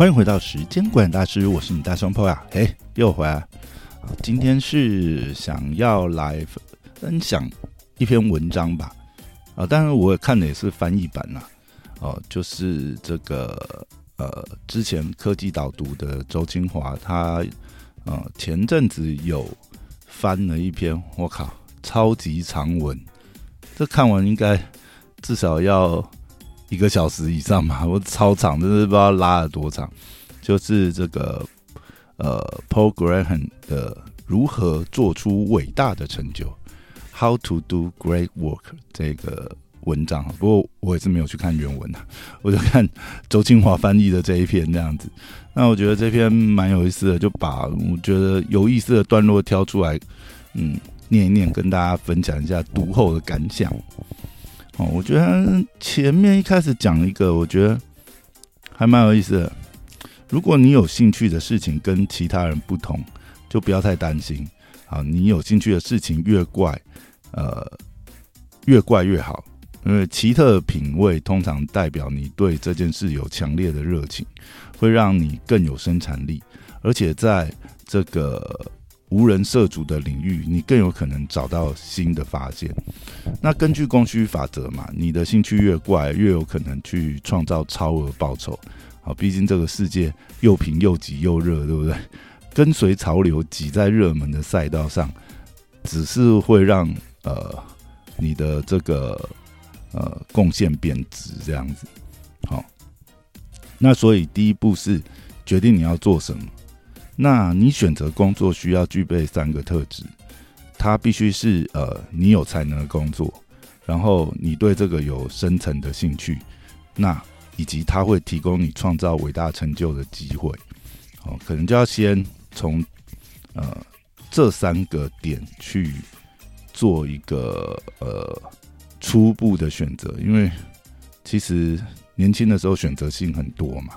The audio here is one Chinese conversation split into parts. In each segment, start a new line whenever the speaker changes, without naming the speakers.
欢迎回到时间管理大师，我是你大双胞呀，嘿，又回来。今天是想要来分享一篇文章吧，啊，当然我看的也是翻译版啦，哦，就是这个呃，之前科技导读的周清华，他呃前阵子有翻了一篇，我靠，超级长文，这看完应该至少要。一个小时以上嘛，我超长，真是不知道拉了多长。就是这个呃，Paul Graham 的如何做出伟大的成就，How to do great work 这个文章。不过我也是没有去看原文啊，我就看周清华翻译的这一篇这样子。那我觉得这篇蛮有意思的，就把我觉得有意思的段落挑出来，嗯，念一念，跟大家分享一下读后的感想。哦，我觉得前面一开始讲一个，我觉得还蛮有意思的。如果你有兴趣的事情跟其他人不同，就不要太担心。啊，你有兴趣的事情越怪，呃，越怪越好，因为奇特品味通常代表你对这件事有强烈的热情，会让你更有生产力，而且在这个。无人涉足的领域，你更有可能找到新的发现。那根据供需法则嘛，你的兴趣越怪，越有可能去创造超额报酬。好，毕竟这个世界又平又挤又热，对不对？跟随潮流挤在热门的赛道上，只是会让呃你的这个呃贡献贬值这样子。好，那所以第一步是决定你要做什么。那你选择工作需要具备三个特质，它必须是呃你有才能的工作，然后你对这个有深层的兴趣，那以及它会提供你创造伟大成就的机会，哦，可能就要先从呃这三个点去做一个呃初步的选择，因为其实年轻的时候选择性很多嘛。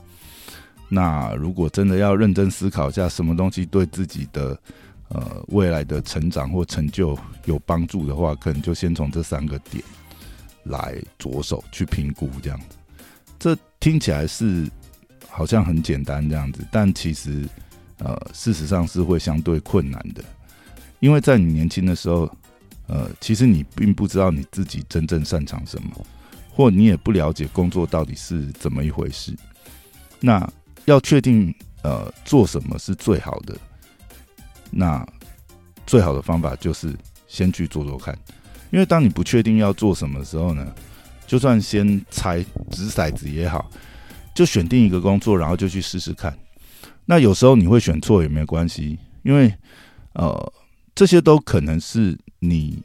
那如果真的要认真思考一下，什么东西对自己的呃未来的成长或成就有帮助的话，可能就先从这三个点来着手去评估，这样子。这听起来是好像很简单这样子，但其实呃事实上是会相对困难的，因为在你年轻的时候，呃，其实你并不知道你自己真正擅长什么，或你也不了解工作到底是怎么一回事，那。要确定呃做什么是最好的，那最好的方法就是先去做做看，因为当你不确定要做什么的时候呢，就算先猜掷骰子也好，就选定一个工作，然后就去试试看。那有时候你会选错也没关系，因为呃这些都可能是你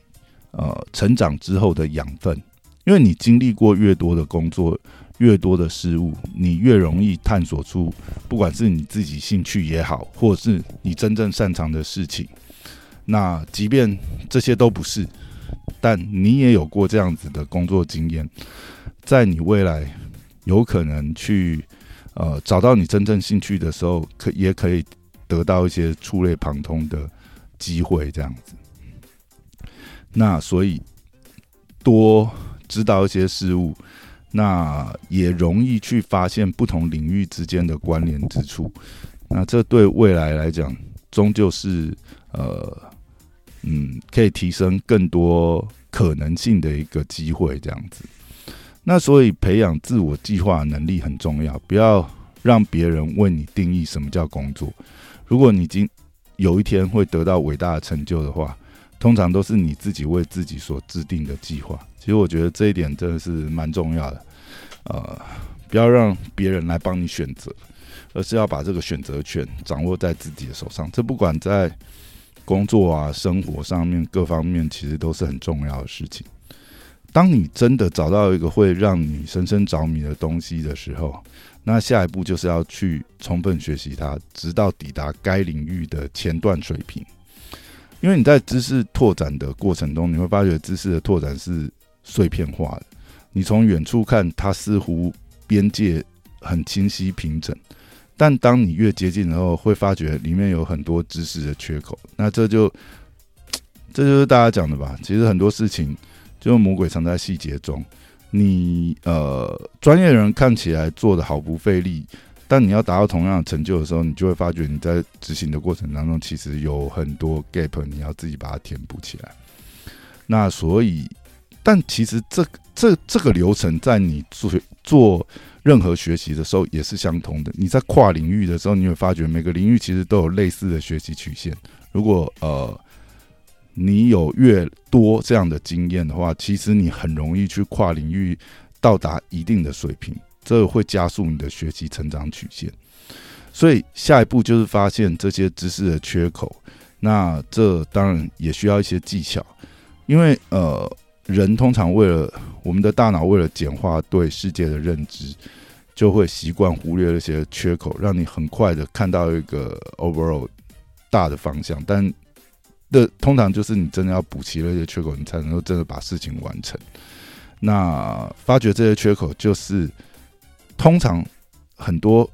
呃成长之后的养分，因为你经历过越多的工作。越多的事物，你越容易探索出，不管是你自己兴趣也好，或是你真正擅长的事情。那即便这些都不是，但你也有过这样子的工作经验，在你未来有可能去呃找到你真正兴趣的时候，可也可以得到一些触类旁通的机会，这样子。那所以多知道一些事物。那也容易去发现不同领域之间的关联之处，那这对未来来讲，终究是呃，嗯，可以提升更多可能性的一个机会，这样子。那所以培养自我计划能力很重要，不要让别人为你定义什么叫工作。如果你今有一天会得到伟大的成就的话，通常都是你自己为自己所制定的计划。其实我觉得这一点真的是蛮重要的，呃，不要让别人来帮你选择，而是要把这个选择权掌握在自己的手上。这不管在工作啊、生活上面各方面，其实都是很重要的事情。当你真的找到一个会让你深深着迷的东西的时候，那下一步就是要去充分学习它，直到抵达该领域的前段水平。因为你在知识拓展的过程中，你会发觉知识的拓展是。碎片化的，你从远处看，它似乎边界很清晰平整，但当你越接近，然后会发觉里面有很多知识的缺口。那这就，这就是大家讲的吧？其实很多事情，就魔鬼藏在细节中。你呃，专业人看起来做的毫不费力，但你要达到同样的成就的时候，你就会发觉你在执行的过程当中，其实有很多 gap，你要自己把它填补起来。那所以，但其实这这这个流程在你做做任何学习的时候也是相同的。你在跨领域的时候，你会发觉每个领域其实都有类似的学习曲线。如果呃你有越多这样的经验的话，其实你很容易去跨领域到达一定的水平，这会加速你的学习成长曲线。所以下一步就是发现这些知识的缺口，那这当然也需要一些技巧，因为呃，人通常为了我们的大脑为了简化对世界的认知，就会习惯忽略那些缺口，让你很快的看到一个 overall 大的方向，但。的通常就是你真的要补齐那些缺口，你才能够真的把事情完成。那发掘这些缺口，就是通常很多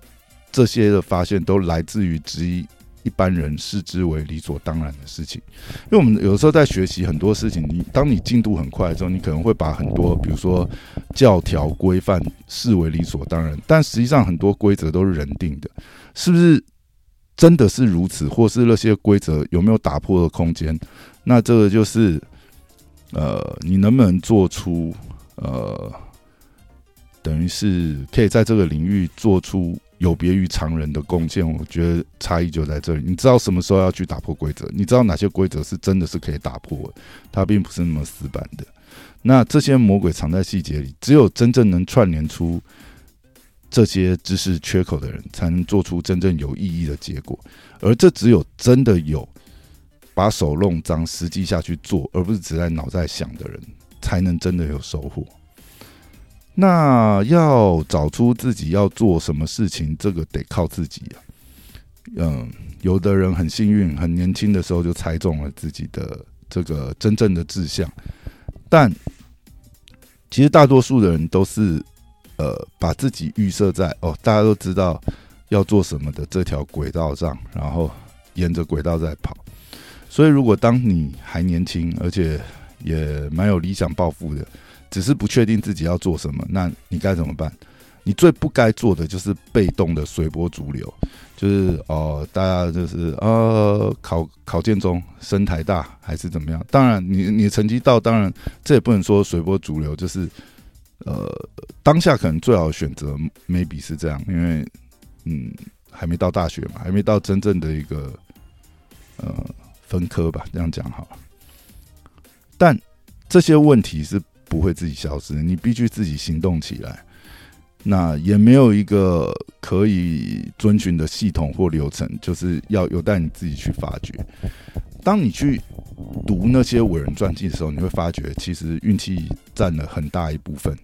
这些的发现都来自于质疑一般人视之为理所当然的事情。因为我们有时候在学习很多事情，你当你进度很快的时候，你可能会把很多比如说教条规范视为理所当然，但实际上很多规则都是人定的，是不是？真的是如此，或是那些规则有没有打破的空间？那这个就是，呃，你能不能做出呃，等于是可以在这个领域做出有别于常人的贡献？我觉得差异就在这里。你知道什么时候要去打破规则？你知道哪些规则是真的是可以打破的？它并不是那么死板的。那这些魔鬼藏在细节里，只有真正能串联出。这些知识缺口的人，才能做出真正有意义的结果。而这只有真的有把手弄脏，实际下去做，而不是只在脑袋想的人，才能真的有收获。那要找出自己要做什么事情，这个得靠自己啊。嗯，有的人很幸运，很年轻的时候就猜中了自己的这个真正的志向，但其实大多数的人都是。呃，把自己预设在哦，大家都知道要做什么的这条轨道上，然后沿着轨道在跑。所以，如果当你还年轻，而且也蛮有理想抱负的，只是不确定自己要做什么，那你该怎么办？你最不该做的就是被动的随波逐流，就是哦，大家就是呃，考考建中升台大还是怎么样？当然，你你成绩到，当然这也不能说随波逐流，就是。呃，当下可能最好选择，maybe 是这样，因为嗯，还没到大学嘛，还没到真正的一个呃分科吧，这样讲好了。但这些问题是不会自己消失，你必须自己行动起来。那也没有一个可以遵循的系统或流程，就是要有待你自己去发掘。当你去。读那些伟人传记的时候，你会发觉其实运气占了很大一部分。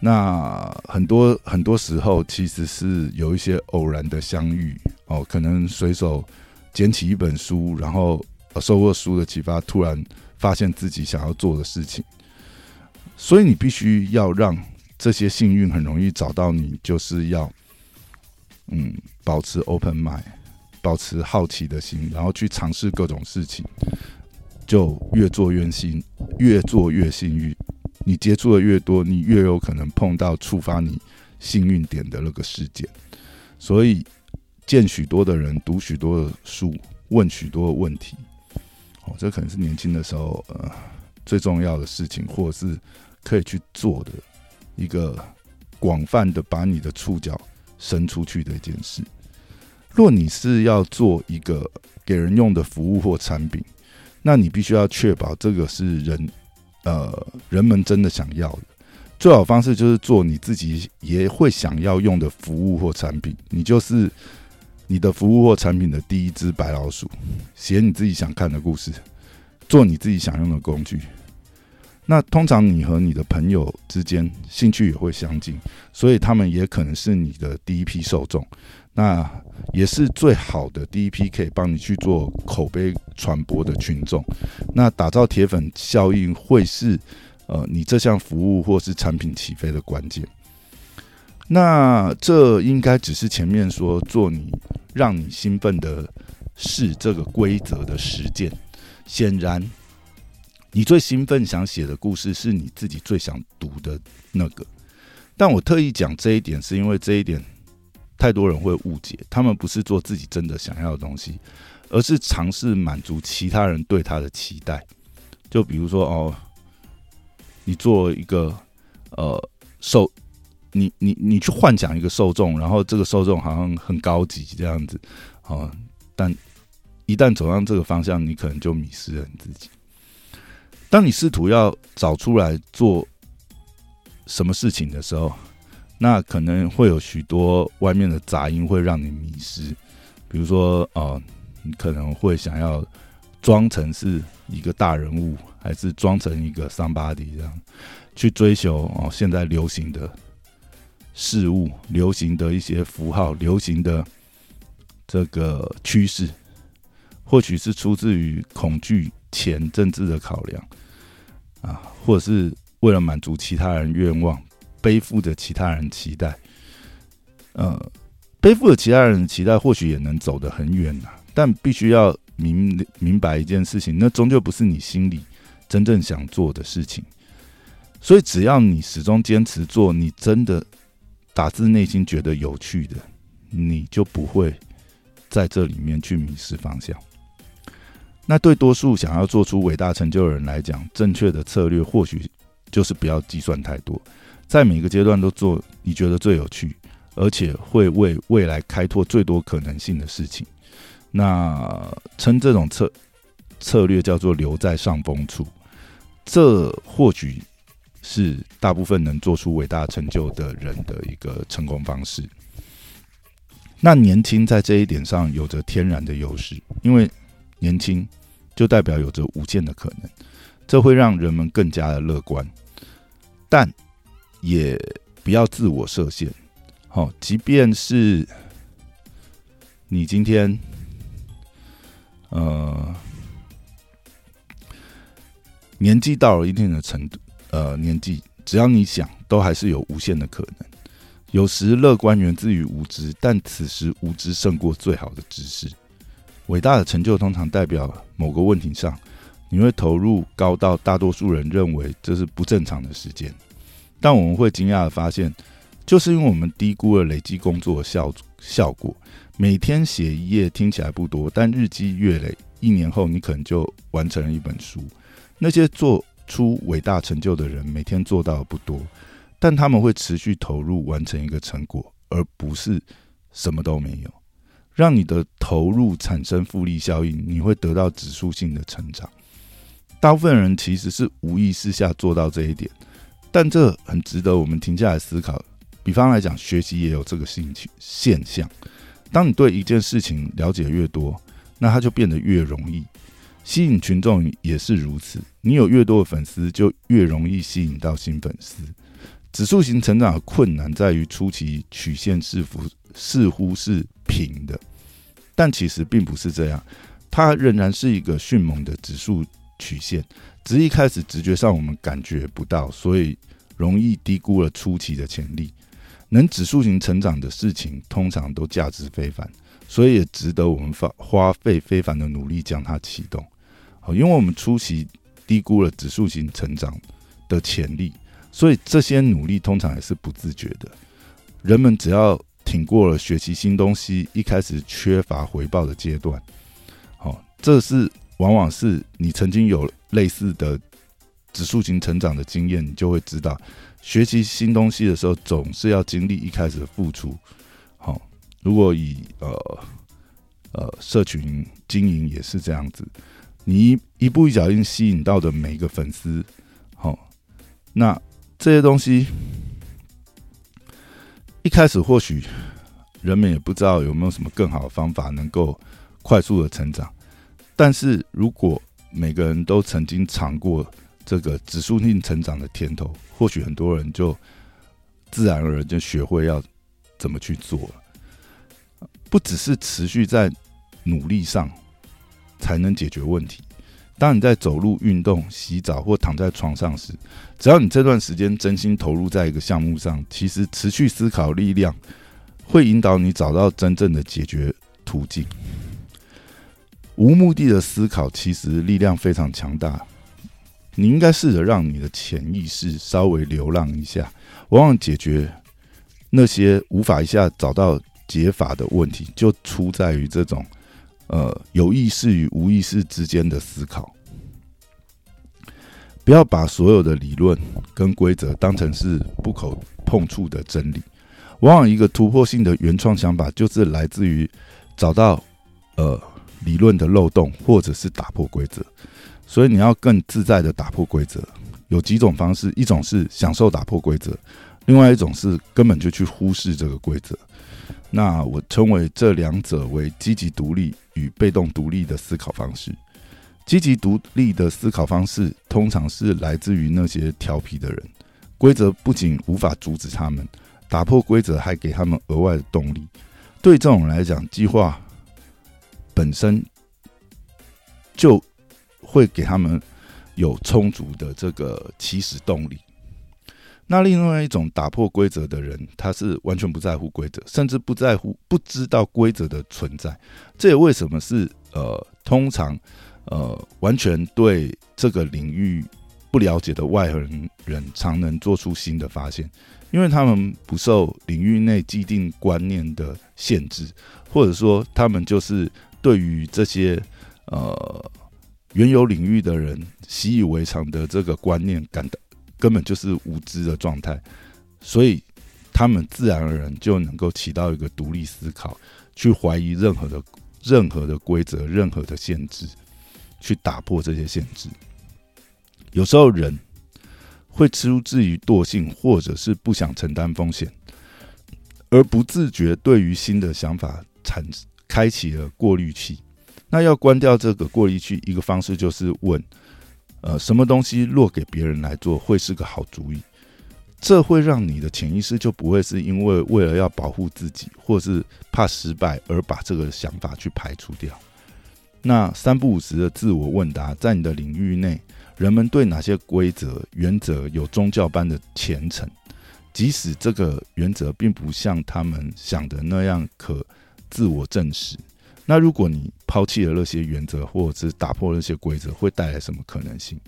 那很多很多时候其实是有一些偶然的相遇哦，可能随手捡起一本书，然后受过书的启发，突然发现自己想要做的事情。所以你必须要让这些幸运很容易找到你，就是要嗯保持 open mind，保持好奇的心，然后去尝试各种事情。就越做越幸，越做越幸运。你接触的越多，你越有可能碰到触发你幸运点的那个事件。所以，见许多的人，读许多的书，问许多的问题。哦，这可能是年轻的时候呃最重要的事情，或者是可以去做的一个广泛的把你的触角伸出去的一件事。若你是要做一个给人用的服务或产品。那你必须要确保这个是人，呃，人们真的想要的。最好方式就是做你自己也会想要用的服务或产品。你就是你的服务或产品的第一只白老鼠，写你自己想看的故事，做你自己想用的工具。那通常你和你的朋友之间兴趣也会相近，所以他们也可能是你的第一批受众。那也是最好的第一批可以帮你去做口碑传播的群众。那打造铁粉效应会是呃你这项服务或是产品起飞的关键。那这应该只是前面说做你让你兴奋的事这个规则的实践。显然，你最兴奋想写的故事是你自己最想读的那个。但我特意讲这一点，是因为这一点。太多人会误解，他们不是做自己真的想要的东西，而是尝试满足其他人对他的期待。就比如说哦，你做一个呃受，你你你去幻想一个受众，然后这个受众好像很高级这样子，哦，但一旦走上这个方向，你可能就迷失了你自己。当你试图要找出来做什么事情的时候，那可能会有许多外面的杂音会让你迷失。比如说，哦，你可能会想要装成是一个大人物，还是装成一个 somebody 这样去追求哦，现在流行的事物、流行的一些符号、流行的这个趋势，或许是出自于恐惧、钱、政治的考量。啊，或者是为了满足其他人愿望，背负着其他人期待，呃，背负着其他人的期待，或许也能走得很远呐。但必须要明明白一件事情，那终究不是你心里真正想做的事情。所以，只要你始终坚持做你真的打自内心觉得有趣的，你就不会在这里面去迷失方向。那对多数想要做出伟大成就的人来讲，正确的策略或许就是不要计算太多，在每个阶段都做你觉得最有趣，而且会为未来开拓最多可能性的事情。那称这种策策略叫做留在上风处，这或许是大部分能做出伟大成就的人的一个成功方式。那年轻在这一点上有着天然的优势，因为。年轻就代表有着无限的可能，这会让人们更加的乐观，但也不要自我设限。好，即便是你今天，呃，年纪到了一定的程度，呃，年纪只要你想，都还是有无限的可能。有时乐观源自于无知，但此时无知胜过最好的知识。伟大的成就通常代表某个问题上，你会投入高到大多数人认为这是不正常的时间。但我们会惊讶的发现，就是因为我们低估了累积工作的效效果。每天写一页听起来不多，但日积月累，一年后你可能就完成了一本书。那些做出伟大成就的人，每天做到的不多，但他们会持续投入完成一个成果，而不是什么都没有。让你的投入产生复利效应，你会得到指数性的成长。大部分人其实是无意识下做到这一点，但这很值得我们停下来思考。比方来讲，学习也有这个兴趣现象。当你对一件事情了解越多，那它就变得越容易吸引群众，也是如此。你有越多的粉丝，就越容易吸引到新粉丝。指数型成长的困难在于初期曲线似乎似乎是平的，但其实并不是这样，它仍然是一个迅猛的指数曲线，只一开始直觉上我们感觉不到，所以容易低估了初期的潜力。能指数型成长的事情通常都价值非凡，所以也值得我们花花费非凡的努力将它启动。好，因为我们初期低估了指数型成长的潜力。所以这些努力通常也是不自觉的。人们只要挺过了学习新东西一开始缺乏回报的阶段，好，这是往往是你曾经有类似的指数型成长的经验，你就会知道，学习新东西的时候总是要经历一开始的付出。好，如果以呃呃社群经营也是这样子，你一步一脚印吸引到的每一个粉丝，好，那。这些东西一开始或许人们也不知道有没有什么更好的方法能够快速的成长，但是如果每个人都曾经尝过这个指数性成长的甜头，或许很多人就自然而然就学会要怎么去做了。不只是持续在努力上才能解决问题。当你在走路、运动、洗澡或躺在床上时，只要你这段时间真心投入在一个项目上，其实持续思考力量会引导你找到真正的解决途径。无目的的思考其实力量非常强大。你应该试着让你的潜意识稍微流浪一下，往往解决那些无法一下找到解法的问题，就出在于这种呃有意识与无意识之间的思考。不要把所有的理论跟规则当成是不可碰触的真理。往往一个突破性的原创想法，就是来自于找到呃理论的漏洞，或者是打破规则。所以你要更自在的打破规则，有几种方式：一种是享受打破规则，另外一种是根本就去忽视这个规则。那我称为这两者为积极独立与被动独立的思考方式。积极独立的思考方式，通常是来自于那些调皮的人。规则不仅无法阻止他们。打破规则还给他们额外的动力，对这种人来讲，计划本身就会给他们有充足的这个起始动力。那另外一种打破规则的人，他是完全不在乎规则，甚至不在乎、不知道规则的存在。这也为什么是呃，通常呃，完全对这个领域不了解的外人人，常能做出新的发现。因为他们不受领域内既定观念的限制，或者说他们就是对于这些呃原有领域的人习以为常的这个观念感到根本就是无知的状态，所以他们自然而然就能够起到一个独立思考，去怀疑任何的任何的规则、任何的限制，去打破这些限制。有时候人。会出自于惰性，或者是不想承担风险，而不自觉对于新的想法产开启了过滤器。那要关掉这个过滤器，一个方式就是问：呃，什么东西落给别人来做会是个好主意？这会让你的潜意识就不会是因为为了要保护自己，或是怕失败而把这个想法去排除掉。那三不五时的自我问答，在你的领域内。人们对哪些规则、原则有宗教般的虔诚，即使这个原则并不像他们想的那样可自我证实。那如果你抛弃了那些原则，或者是打破了那些规则，会带来什么可能性？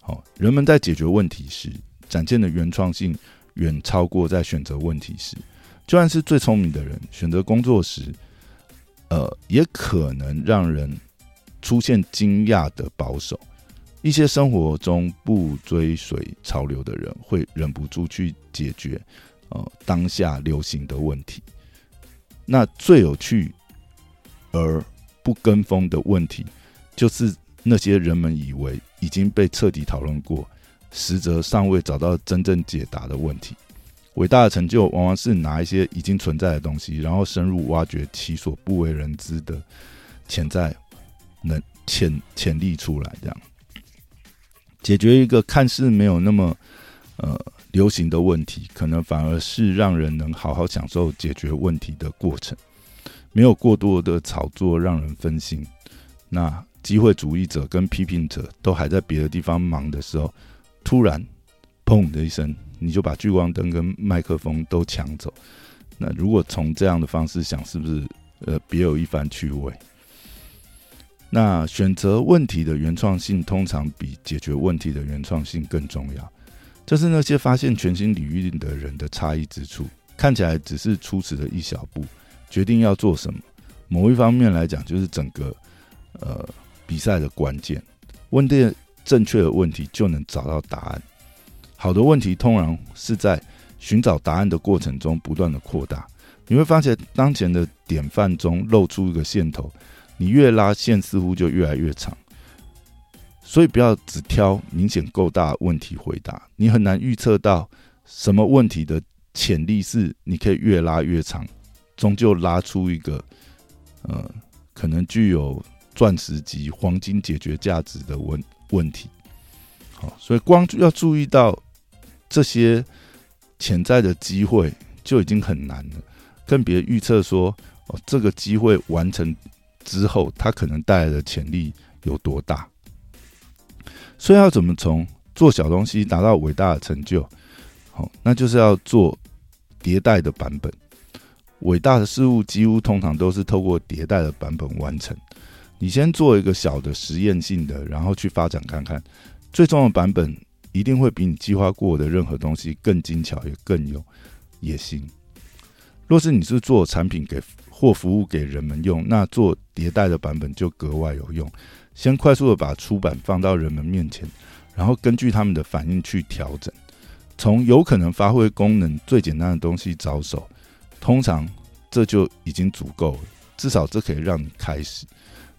好，人们在解决问题时展现的原创性远超过在选择问题时。就算是最聪明的人，选择工作时，呃，也可能让人出现惊讶的保守。一些生活中不追随潮流的人，会忍不住去解决呃当下流行的问题。那最有趣而不跟风的问题，就是那些人们以为已经被彻底讨论过，实则尚未找到真正解答的问题。伟大的成就，往往是拿一些已经存在的东西，然后深入挖掘其所不为人知的潜在能潜潜力出来，这样。解决一个看似没有那么呃流行的问题，可能反而是让人能好好享受解决问题的过程。没有过多的炒作让人分心。那机会主义者跟批评者都还在别的地方忙的时候，突然砰的一声，你就把聚光灯跟麦克风都抢走。那如果从这样的方式想，是不是呃别有一番趣味？那选择问题的原创性通常比解决问题的原创性更重要。这是那些发现全新领域的人的差异之处。看起来只是初始的一小步，决定要做什么。某一方面来讲，就是整个呃比赛的关键。问对正确的问题，就能找到答案。好的问题通常是在寻找答案的过程中不断的扩大。你会发现，当前的典范中露出一个线头。你越拉线，似乎就越来越长，所以不要只挑明显够大问题回答。你很难预测到什么问题的潜力是你可以越拉越长，终究拉出一个呃可能具有钻石级、黄金解决价值的问问题。好，所以光要注意到这些潜在的机会就已经很难了，更别预测说哦这个机会完成。之后，它可能带来的潜力有多大？所以要怎么从做小东西达到伟大的成就？好，那就是要做迭代的版本。伟大的事物几乎通常都是透过迭代的版本完成。你先做一个小的实验性的，然后去发展看看，最终的版本一定会比你计划过的任何东西更精巧，也更有野心。若是你是做产品给或服务给人们用，那做迭代的版本就格外有用。先快速的把出版放到人们面前，然后根据他们的反应去调整，从有可能发挥功能最简单的东西着手，通常这就已经足够了。至少这可以让你开始，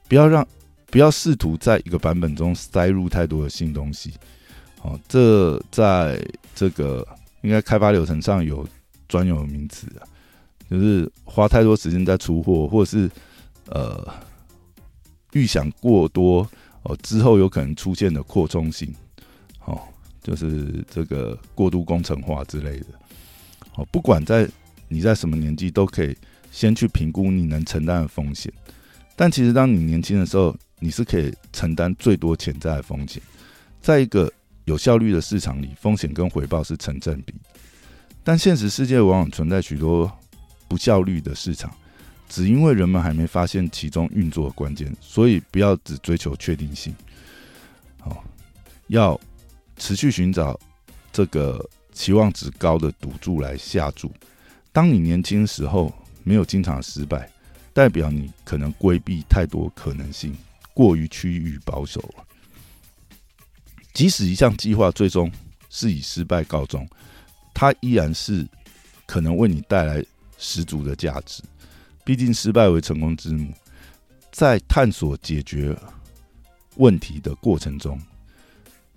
不要让不要试图在一个版本中塞入太多的新东西。哦，这在这个应该开发流程上有专有名词啊，就是花太多时间在出货，或者是呃预想过多哦，之后有可能出现的扩充性，哦，就是这个过度工程化之类的。哦，不管在你在什么年纪，都可以。先去评估你能承担的风险，但其实当你年轻的时候，你是可以承担最多潜在的风险。在一个有效率的市场里，风险跟回报是成正比。但现实世界往往存在许多不效率的市场，只因为人们还没发现其中运作的关键，所以不要只追求确定性。好，要持续寻找这个期望值高的赌注来下注。当你年轻时候。没有经常失败，代表你可能规避太多可能性，过于趋于保守了。即使一项计划最终是以失败告终，它依然是可能为你带来十足的价值。毕竟失败为成功之母。在探索解决问题的过程中，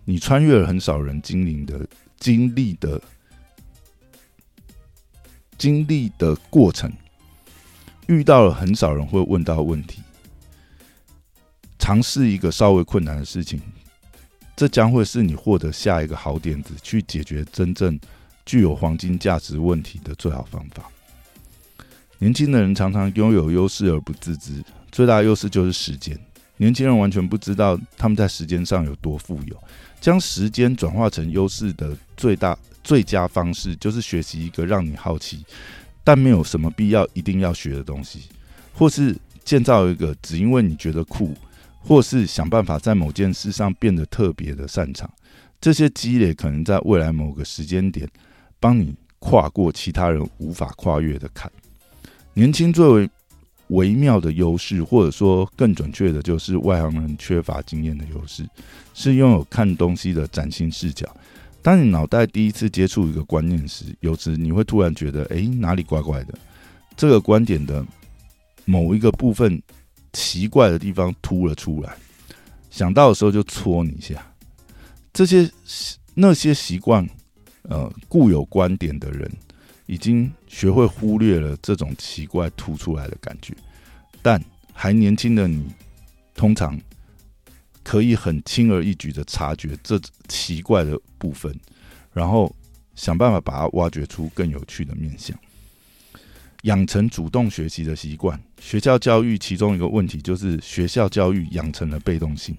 你穿越了很少人经历的经历的经历的过程。遇到了很少人会问到问题，尝试一个稍微困难的事情，这将会是你获得下一个好点子去解决真正具有黄金价值问题的最好方法。年轻的人常常拥有优势而不自知，最大优势就是时间。年轻人完全不知道他们在时间上有多富有，将时间转化成优势的最大最佳方式，就是学习一个让你好奇。但没有什么必要一定要学的东西，或是建造一个只因为你觉得酷，或是想办法在某件事上变得特别的擅长。这些积累可能在未来某个时间点，帮你跨过其他人无法跨越的坎。年轻最为微妙的优势，或者说更准确的，就是外行人缺乏经验的优势，是拥有看东西的崭新视角。当你脑袋第一次接触一个观念时，有时你会突然觉得，哎，哪里怪怪的？这个观点的某一个部分奇怪的地方突了出来，想到的时候就戳你一下。这些那些习惯呃固有观点的人，已经学会忽略了这种奇怪突出来的感觉，但还年轻的你，通常。可以很轻而易举的察觉这奇怪的部分，然后想办法把它挖掘出更有趣的面相，养成主动学习的习惯。学校教育其中一个问题就是学校教育养成了被动性。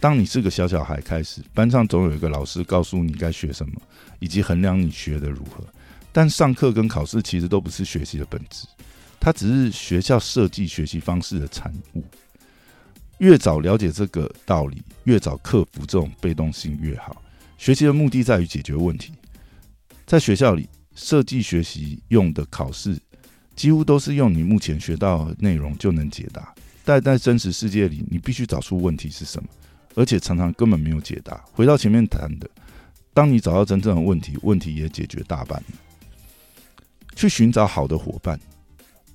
当你是个小小孩开始，班上总有一个老师告诉你该学什么，以及衡量你学的如何。但上课跟考试其实都不是学习的本质，它只是学校设计学习方式的产物。越早了解这个道理，越早克服这种被动性越好。学习的目的在于解决问题。在学校里设计学习用的考试，几乎都是用你目前学到的内容就能解答。但在真实世界里，你必须找出问题是什么，而且常常根本没有解答。回到前面谈的，当你找到真正的问题，问题也解决大半。去寻找好的伙伴，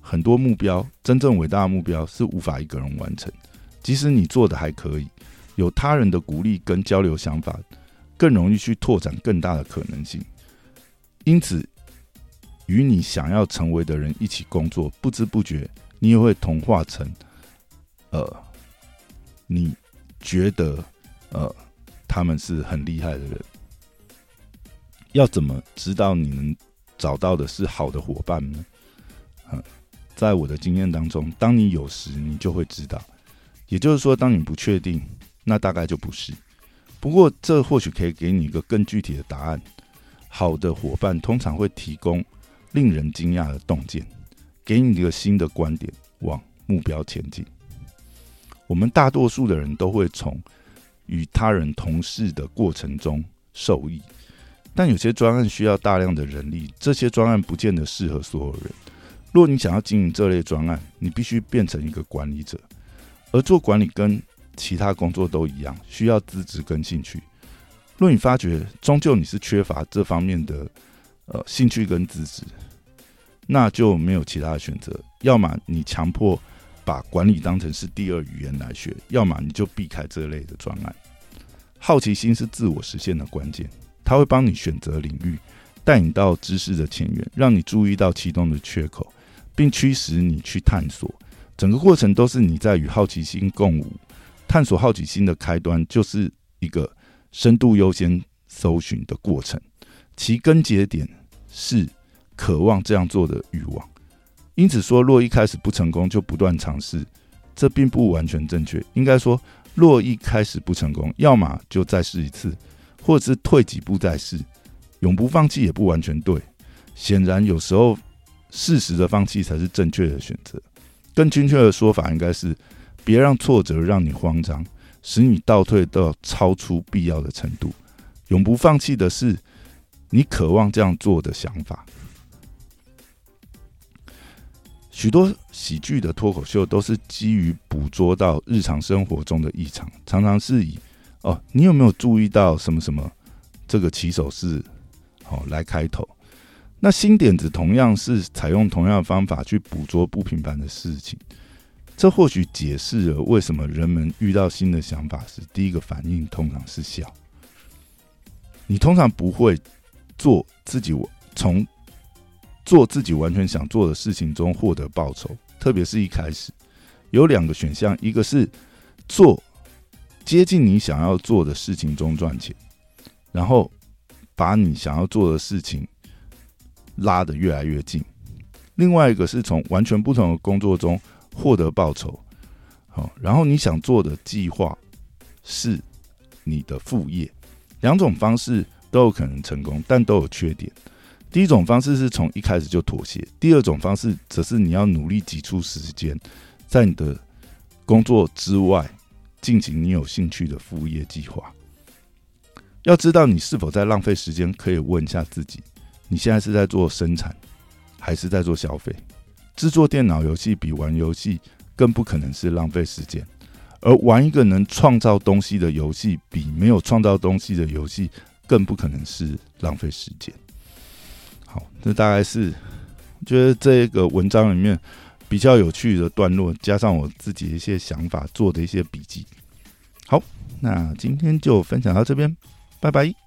很多目标，真正伟大的目标是无法一个人完成。即使你做的还可以，有他人的鼓励跟交流想法，更容易去拓展更大的可能性。因此，与你想要成为的人一起工作，不知不觉你也会同化成，呃，你觉得呃他们是很厉害的人。要怎么知道你能找到的是好的伙伴呢？嗯，在我的经验当中，当你有时，你就会知道。也就是说，当你不确定，那大概就不是。不过，这或许可以给你一个更具体的答案。好的伙伴通常会提供令人惊讶的洞见，给你一个新的观点，往目标前进。我们大多数的人都会从与他人同事的过程中受益，但有些专案需要大量的人力，这些专案不见得适合所有人。如果你想要经营这类专案，你必须变成一个管理者，而做管理跟其他工作都一样，需要资质跟兴趣。若你发觉终究你是缺乏这方面的呃兴趣跟资质，那就没有其他的选择，要么你强迫把管理当成是第二语言来学，要么你就避开这类的专案。好奇心是自我实现的关键，它会帮你选择领域，带你到知识的前沿，让你注意到其中的缺口，并驱使你去探索。整个过程都是你在与好奇心共舞。探索好奇心的开端，就是一个深度优先搜寻的过程，其根结点是渴望这样做的欲望。因此说，若一开始不成功就不断尝试，这并不完全正确。应该说，若一开始不成功，要么就再试一次，或者是退几步再试。永不放弃也不完全对。显然，有时候适时的放弃才是正确的选择。更精确的说法，应该是。别让挫折让你慌张，使你倒退到超出必要的程度。永不放弃的是你渴望这样做的想法。许多喜剧的脱口秀都是基于捕捉到日常生活中的异常，常常是以“哦，你有没有注意到什么什么”这个起手式好来开头。那新点子同样是采用同样的方法去捕捉不平凡的事情。这或许解释了为什么人们遇到新的想法时，第一个反应通常是笑。你通常不会做自己从做自己完全想做的事情中获得报酬，特别是一开始有两个选项：一个是做接近你想要做的事情中赚钱，然后把你想要做的事情拉得越来越近；另外一个是从完全不同的工作中。获得报酬，好，然后你想做的计划是你的副业，两种方式都有可能成功，但都有缺点。第一种方式是从一开始就妥协，第二种方式则是你要努力挤出时间，在你的工作之外进行你有兴趣的副业计划。要知道你是否在浪费时间，可以问一下自己：你现在是在做生产，还是在做消费？制作电脑游戏比玩游戏更不可能是浪费时间，而玩一个能创造东西的游戏比没有创造东西的游戏更不可能是浪费时间。好，这大概是觉得这个文章里面比较有趣的段落，加上我自己一些想法做的一些笔记。好，那今天就分享到这边，拜拜。